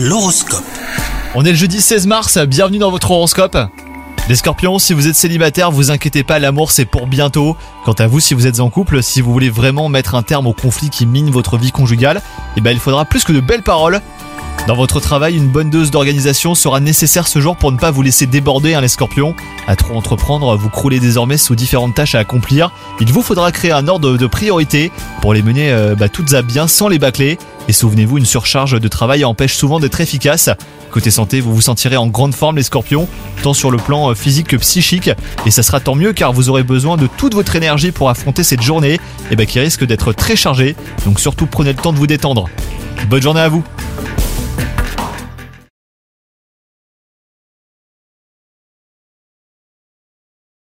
L'horoscope. On est le jeudi 16 mars, bienvenue dans votre horoscope. Les scorpions, si vous êtes célibataire, vous inquiétez pas, l'amour c'est pour bientôt. Quant à vous, si vous êtes en couple, si vous voulez vraiment mettre un terme au conflit qui mine votre vie conjugale, eh ben il faudra plus que de belles paroles. Dans votre travail, une bonne dose d'organisation sera nécessaire ce jour pour ne pas vous laisser déborder, hein, les scorpions. À trop entreprendre, vous croulez désormais sous différentes tâches à accomplir. Il vous faudra créer un ordre de priorité pour les mener euh, bah, toutes à bien sans les bâcler. Et souvenez-vous, une surcharge de travail empêche souvent d'être efficace. Côté santé, vous vous sentirez en grande forme les scorpions, tant sur le plan euh, physique que psychique. Et ça sera tant mieux car vous aurez besoin de toute votre énergie pour affronter cette journée et bah, qui risque d'être très chargée. Donc surtout prenez le temps de vous détendre. Bonne journée à vous